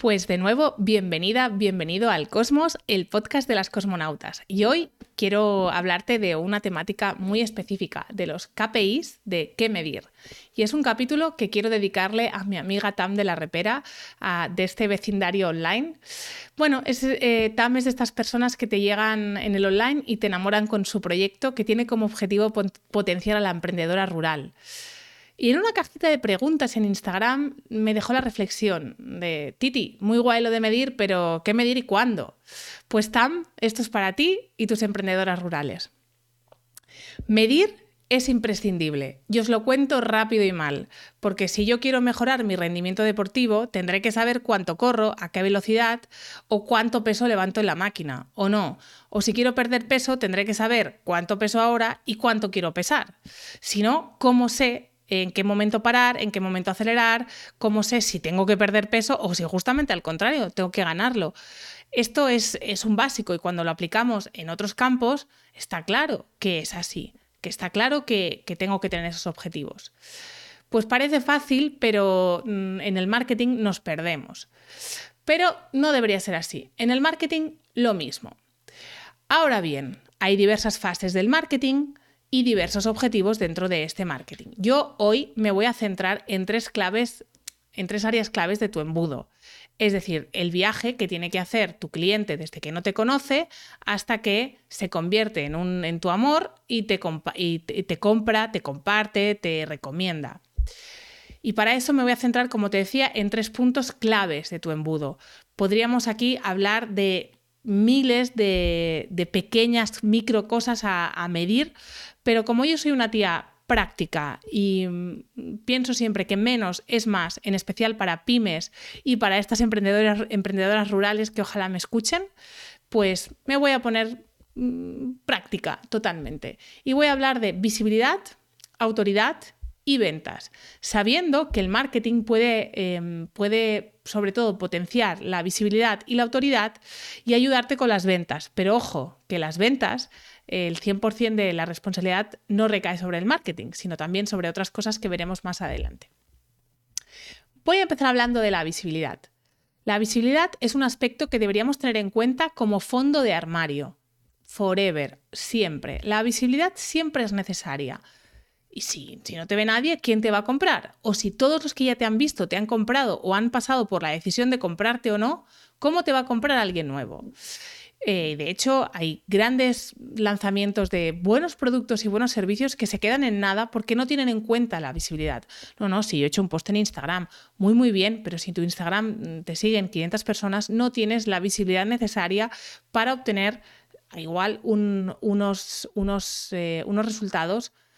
Pues de nuevo, bienvenida, bienvenido al Cosmos, el podcast de las cosmonautas. Y hoy quiero hablarte de una temática muy específica, de los KPIs de qué medir. Y es un capítulo que quiero dedicarle a mi amiga Tam de la Repera, de este vecindario online. Bueno, es, eh, Tam es de estas personas que te llegan en el online y te enamoran con su proyecto que tiene como objetivo potenciar a la emprendedora rural. Y en una cajita de preguntas en Instagram me dejó la reflexión de, Titi, muy guay lo de medir, pero ¿qué medir y cuándo? Pues Tam, esto es para ti y tus emprendedoras rurales. Medir es imprescindible. Yo os lo cuento rápido y mal, porque si yo quiero mejorar mi rendimiento deportivo, tendré que saber cuánto corro, a qué velocidad o cuánto peso levanto en la máquina, o no. O si quiero perder peso, tendré que saber cuánto peso ahora y cuánto quiero pesar. Si no, ¿cómo sé en qué momento parar, en qué momento acelerar, cómo sé si tengo que perder peso o si justamente al contrario, tengo que ganarlo. Esto es, un básico y cuando lo aplicamos en otros campos, está claro que es así, que está claro que, que tengo que tener esos objetivos. Pues parece fácil, pero mm, en el marketing nos perdemos. Pero no debería ser así. En el marketing lo mismo. Ahora bien, hay diversas fases del marketing, y diversos objetivos dentro de este marketing. Yo hoy me voy a centrar en tres claves, en tres áreas claves de tu embudo. Es decir, el viaje que tiene que hacer tu cliente desde que no te conoce hasta que se convierte en, un, en tu amor y te, y te compra, te comparte, te recomienda. Y para eso me voy a centrar, como te decía, en tres puntos claves de tu embudo. Podríamos aquí hablar de miles de, pequeñas micro cosas a, medir, pero como yo soy una tía práctica y mm, pienso siempre que menos es más, en especial para pymes y para estas emprendedoras, emprendedoras rurales que ojalá me escuchen, pues me voy a poner mm, práctica totalmente. Y voy a hablar de visibilidad, autoridad y ventas, sabiendo que el marketing puede, em, puede sobre todo potenciar la visibilidad y la autoridad y ayudarte con las ventas. Pero ojo, que las ventas, el 100% de la responsabilidad no recae sobre el marketing, sino también sobre otras cosas que veremos más adelante. Voy a empezar hablando de la visibilidad. La visibilidad es un aspecto que deberíamos tener en cuenta como fondo de armario. Forever, siempre. La visibilidad siempre es necesaria. Y si, si, no te ve nadie, ¿quién te va a comprar? O si todos los que ya te han visto te han comprado o han pasado por la decisión de comprarte o no, ¿cómo te va a comprar alguien nuevo? Eh, de hecho, hay grandes lanzamientos de buenos productos y buenos servicios que se quedan en nada porque no tienen en cuenta la visibilidad. No, no, si yo he hecho un post en Instagram, muy, muy bien, pero si en tu Instagram te siguen 500 personas, no tienes la visibilidad necesaria para obtener igual unos, unos, eh, unos resultados Mm,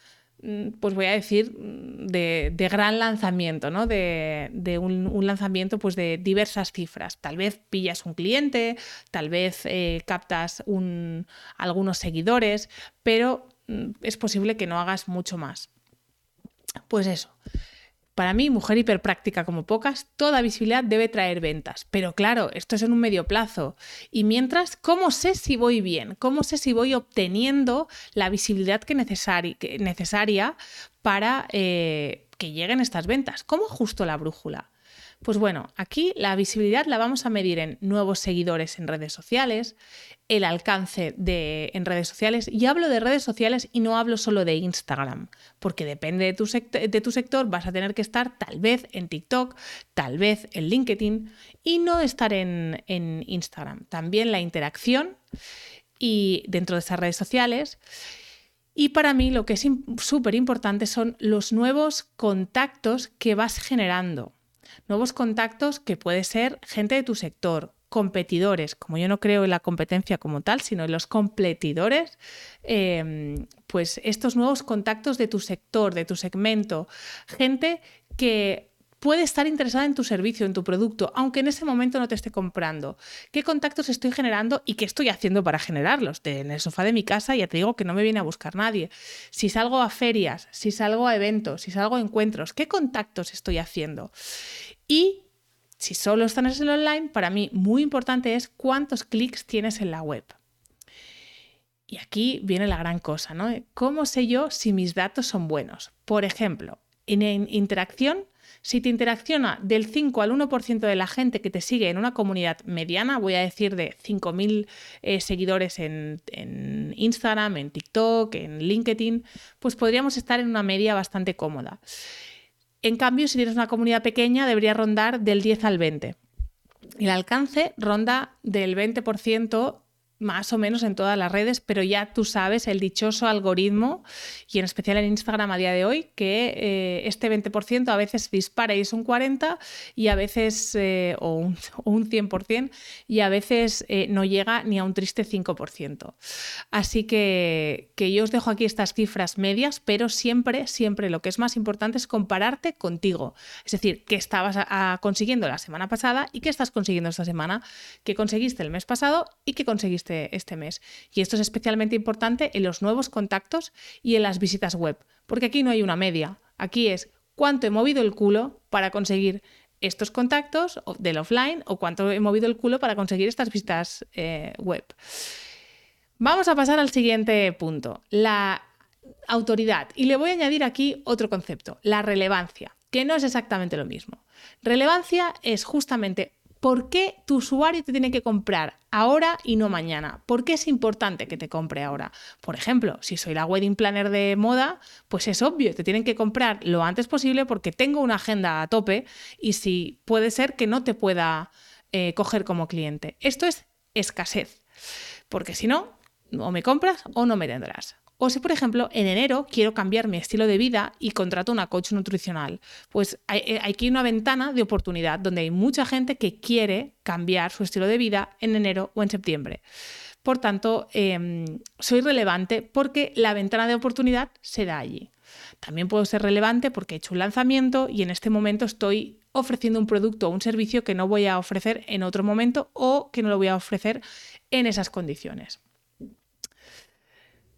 pues voy a decir, mm, de, gran lanzamiento, ¿no? De, un, lanzamiento pues de diversas cifras. Tal vez pillas un cliente, tal vez eh, captas algunos seguidores, pero mm, es posible que no hagas mucho más. Pues eso. Para mí, mujer hiperpráctica como pocas, toda visibilidad debe traer ventas. Pero claro, esto es en un medio plazo. Y mientras, ¿cómo sé si voy bien? ¿Cómo sé si voy obteniendo la visibilidad que, necesaria para eh, que lleguen estas ventas? ¿Cómo ajusto la brújula? Pues bueno, aquí la visibilidad la vamos a medir en nuevos seguidores en redes sociales, el alcance de, en redes sociales, y hablo de redes sociales y no hablo solo de Instagram, porque depende de tu, de tu sector, vas a tener que estar tal vez en TikTok, tal vez en LinkedIn y no estar en, en Instagram. También la interacción y dentro de esas redes sociales. Y para mí lo que es súper importante son los nuevos contactos que vas generando. Nuevos contactos que puede ser gente de tu sector, competidores, como yo no creo en la competencia como tal, sino en los competidores, em, pues estos nuevos contactos de tu sector, de tu segmento, gente que puede estar interesada en tu servicio, en tu producto, aunque en ese momento no te esté comprando. ¿Qué contactos estoy generando y qué estoy haciendo para generarlos? en el sofá de mi casa ya te digo que no me viene a buscar nadie. Si salgo a ferias, si salgo a eventos, si salgo a encuentros, ¿qué contactos estoy haciendo? Y si solo están en el online, para mí muy importante es cuántos clics tienes en la web. Y aquí viene la gran cosa, ¿no? ¿Cómo sé yo si mis datos son buenos? Por ejemplo, en interacción si te interacciona del 5 al 1% de la gente que te sigue en una comunidad mediana, voy a decir de 5.000 eh, seguidores en, en Instagram, en TikTok, en LinkedIn, pues podríamos estar en una media bastante cómoda. En cambio, si tienes una comunidad pequeña, debería rondar del 10 al 20. El alcance ronda del 20% más o menos en todas las redes, pero ya tú sabes el dichoso algoritmo, y en especial en Instagram a día de hoy, que eh, este 20% a veces dispara y es un 40% y a veces, eh, o, un, un, 100%, y a veces eh, no llega ni a un triste 5%. Así que, que yo os dejo aquí estas cifras medias, pero siempre, siempre lo que es más importante es compararte contigo. Es decir, qué estabas consiguiendo la semana pasada y qué estás consiguiendo esta semana, qué conseguiste el mes pasado y qué conseguiste este, este, mes. Y esto es especialmente importante en los nuevos contactos y en las visitas web, porque aquí no hay una media, aquí es cuánto he movido el culo para conseguir estos contactos del offline o cuánto he movido el culo para conseguir estas visitas eh, web. Vamos a pasar al siguiente punto, la autoridad. Y le voy a añadir aquí otro concepto, la relevancia, que no es exactamente lo mismo. Relevancia es justamente ¿Por qué tu usuario te tiene que comprar ahora y no mañana? ¿Por qué es importante que te compre ahora? Por ejemplo, si soy la wedding planner de moda, pues es obvio, te tienen que comprar lo antes posible porque tengo una agenda a tope y si puede ser que no te pueda eh, coger como cliente. Esto es escasez, porque si no, o me compras o no me tendrás. O si, por ejemplo, en enero quiero cambiar mi estilo de vida y contrato una coach nutricional, pues hay, eh, aquí una ventana de oportunidad donde hay mucha gente que quiere cambiar su estilo de vida en enero o en septiembre. Por tanto, em, soy relevante porque la ventana de oportunidad se da allí. También puedo ser relevante porque he hecho un lanzamiento y en este momento estoy ofreciendo un producto o un servicio que no voy a ofrecer en otro momento o que no lo voy a ofrecer en esas condiciones.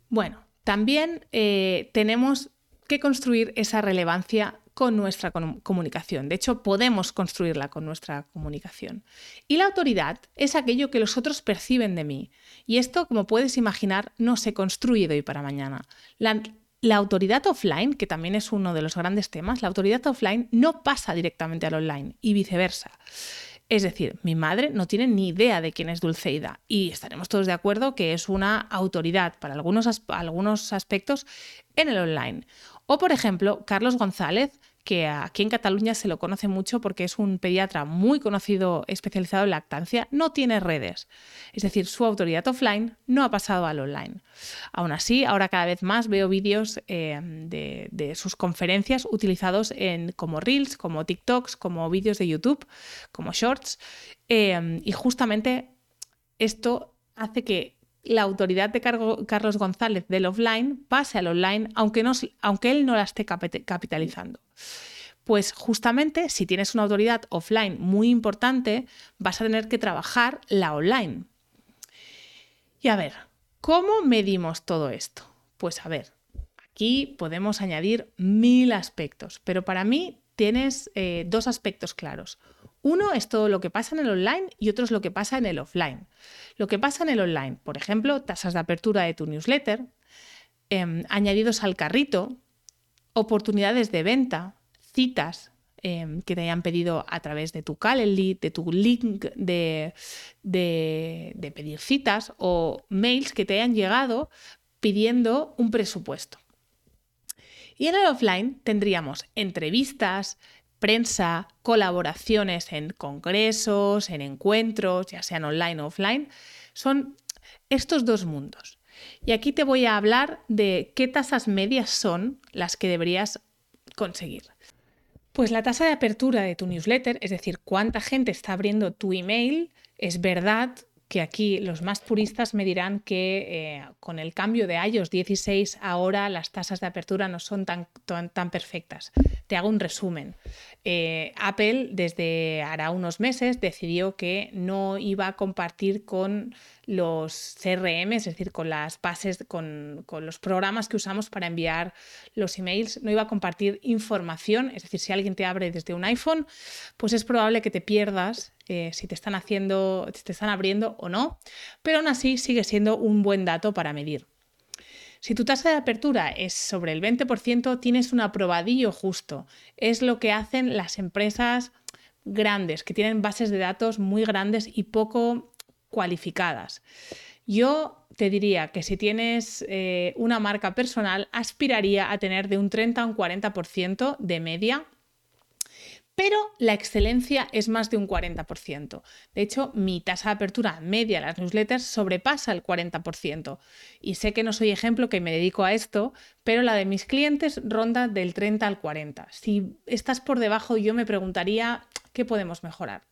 Bueno, también eh, tenemos que construir esa relevancia con nuestra comunicación. De hecho, podemos construirla con nuestra comunicación. Y la autoridad es aquello que los otros perciben de mí. Y esto, como puedes imaginar, no se construye de hoy para mañana. La, la autoridad offline, que también es uno de los grandes temas, la autoridad offline no pasa directamente al online y viceversa. Es decir, mi madre no tiene ni idea de quién es Dulceida y estaremos todos de acuerdo que es una autoridad para algunos, algunos aspectos en el online. O, por ejemplo, Carlos González, que aquí en Cataluña se lo conoce mucho porque es un pediatra muy conocido especializado en lactancia, no tiene redes. Es decir, su autoridad offline no ha pasado al online. Aún así, ahora cada vez más veo vídeos eh, de, sus conferencias utilizados en, como Reels, como TikToks, como vídeos de YouTube, como Shorts. Eh, y justamente esto hace que la autoridad de Carlos González del offline pase al online, aunque, él no la esté capitalizando. Pues justamente si tienes una autoridad offline muy importante, vas a tener que trabajar la online. Y a ver, ¿cómo medimos todo esto? Pues a ver, aquí podemos añadir mil aspectos, pero para mí tienes eh, dos aspectos claros. Uno es todo lo que pasa en el online y otro es lo que pasa en el offline. Lo que pasa en el online, por ejemplo, tasas de apertura de tu newsletter, em, añadidos al carrito, oportunidades de venta, citas em, que te hayan pedido a través de tu Calendly, de tu link de, de pedir citas o mails que te hayan llegado pidiendo un presupuesto. Y en el offline tendríamos entrevistas, prensa, colaboraciones en congresos, en encuentros, ya sean online o offline, son estos dos mundos. Y aquí te voy a hablar de qué tasas medias son las que deberías conseguir. Pues la tasa de apertura de tu newsletter, es decir, cuánta gente está abriendo tu email, es verdad que aquí los más puristas me dirán que eh, con el cambio de iOS 16 ahora las tasas de apertura no son tan, tan, perfectas. Te hago un resumen. Eh, Apple desde hará unos meses decidió que no iba a compartir con los CRM, es decir, con las bases, con, los programas que usamos para enviar los emails, no iba a compartir información, es decir, si alguien te abre desde un iPhone, pues es probable que te pierdas eh, si te están haciendo, si te están abriendo o no, pero aún así sigue siendo un buen dato para medir. Si tu tasa de apertura es sobre el 20%, tienes un aprobadillo justo. Es lo que hacen las empresas grandes, que tienen bases de datos muy grandes y poco cualificadas. Yo te diría que si tienes eh, una marca personal, aspiraría a tener de un 30 a un 40% de media pero la excelencia es más de un 40%. De hecho, mi tasa de apertura media de las newsletters sobrepasa el 40%. Y sé que no soy ejemplo que me dedico a esto, pero la de mis clientes ronda del 30 al 40. Si estás por debajo, yo me preguntaría qué podemos mejorar.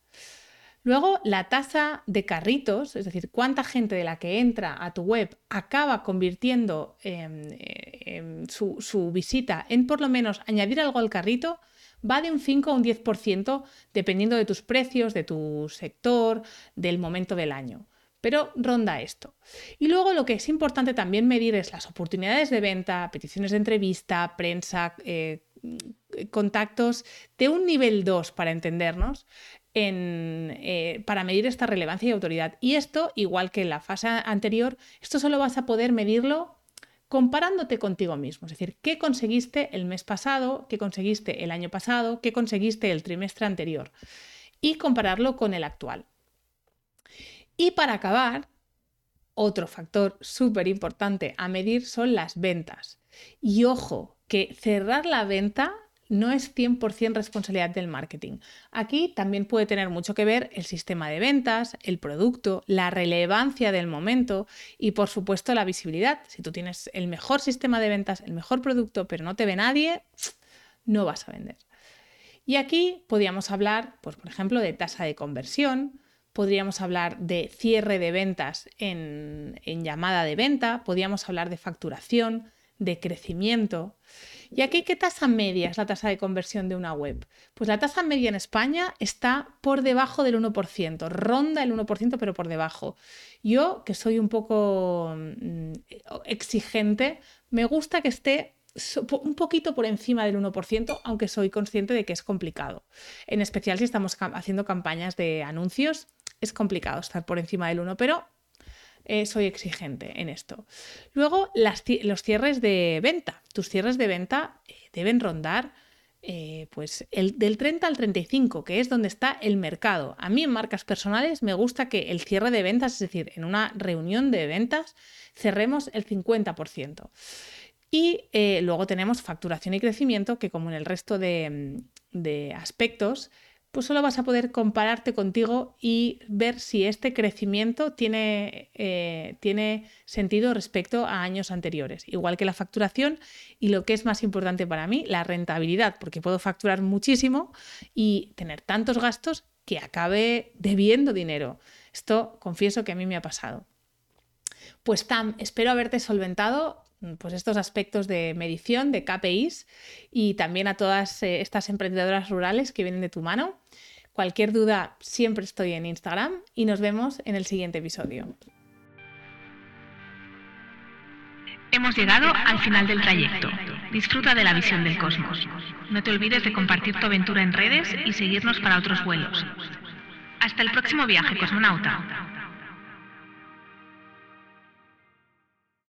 Luego, la tasa de carritos, es decir, cuánta gente de la que entra a tu web acaba convirtiendo em, em, su, visita en por lo menos añadir algo al carrito, va de un 5 a un 10% dependiendo de tus precios, de tu sector, del momento del año. Pero ronda esto. Y luego lo que es importante también medir es las oportunidades de venta, peticiones de entrevista, prensa, eh, contactos de un nivel 2 para entendernos, eh, para medir esta relevancia y autoridad. Y esto, igual que en la fase anterior, esto solo vas a poder medirlo comparándote contigo mismo. Es decir, ¿qué conseguiste el mes pasado? ¿Qué conseguiste el año pasado? ¿Qué conseguiste el trimestre anterior? Y compararlo con el actual. Y para acabar, otro factor súper importante a medir son las ventas. Y ojo, que cerrar la venta no es 100% responsabilidad del marketing. Aquí también puede tener mucho que ver el sistema de ventas, el producto, la relevancia del momento y por supuesto la visibilidad. Si tú tienes el mejor sistema de ventas, el mejor producto, pero no te ve nadie, no vas a vender. Y aquí podríamos hablar, pues, por ejemplo, de tasa de conversión, podríamos hablar de cierre de ventas en, en llamada de venta, podríamos hablar de facturación, de crecimiento. ¿Y aquí qué tasa media es la tasa de conversión de una web? Pues la tasa media en España está por debajo del 1%, ronda el 1%, pero por debajo. Yo, que soy un poco mm, exigente, me gusta que esté un poquito por encima del 1%, aunque soy consciente de que es complicado. En especial si estamos haciendo campañas de anuncios, es complicado estar por encima del 1%, pero eh, soy exigente en esto. Luego, los cierres de venta. Tus cierres de venta eh, deben rondar eh, pues el, del 30 al 35, que es donde está el mercado. A mí en marcas personales me gusta que el cierre de ventas, es decir, en una reunión de ventas, cerremos el 50%. Y luego tenemos facturación y crecimiento, que como en el resto de, de aspectos, pues solo vas a poder compararte contigo y ver si este crecimiento tiene, eh, tiene, sentido respecto a años anteriores. Igual que la facturación y lo que es más importante para mí, la rentabilidad, porque puedo facturar muchísimo y tener tantos gastos que acabe debiendo dinero. Esto confieso que a mí me ha pasado. Pues Tam, espero haberte solventado pues estos aspectos de medición, de KPIs y también a todas eh, estas emprendedoras rurales que vienen de tu mano. Cualquier duda, siempre estoy en Instagram y nos vemos en el siguiente episodio. Hemos llegado al final del trayecto. Disfruta de la visión del cosmos. No te olvides de compartir tu aventura en redes y seguirnos para otros vuelos. Hasta el próximo viaje, cosmonauta.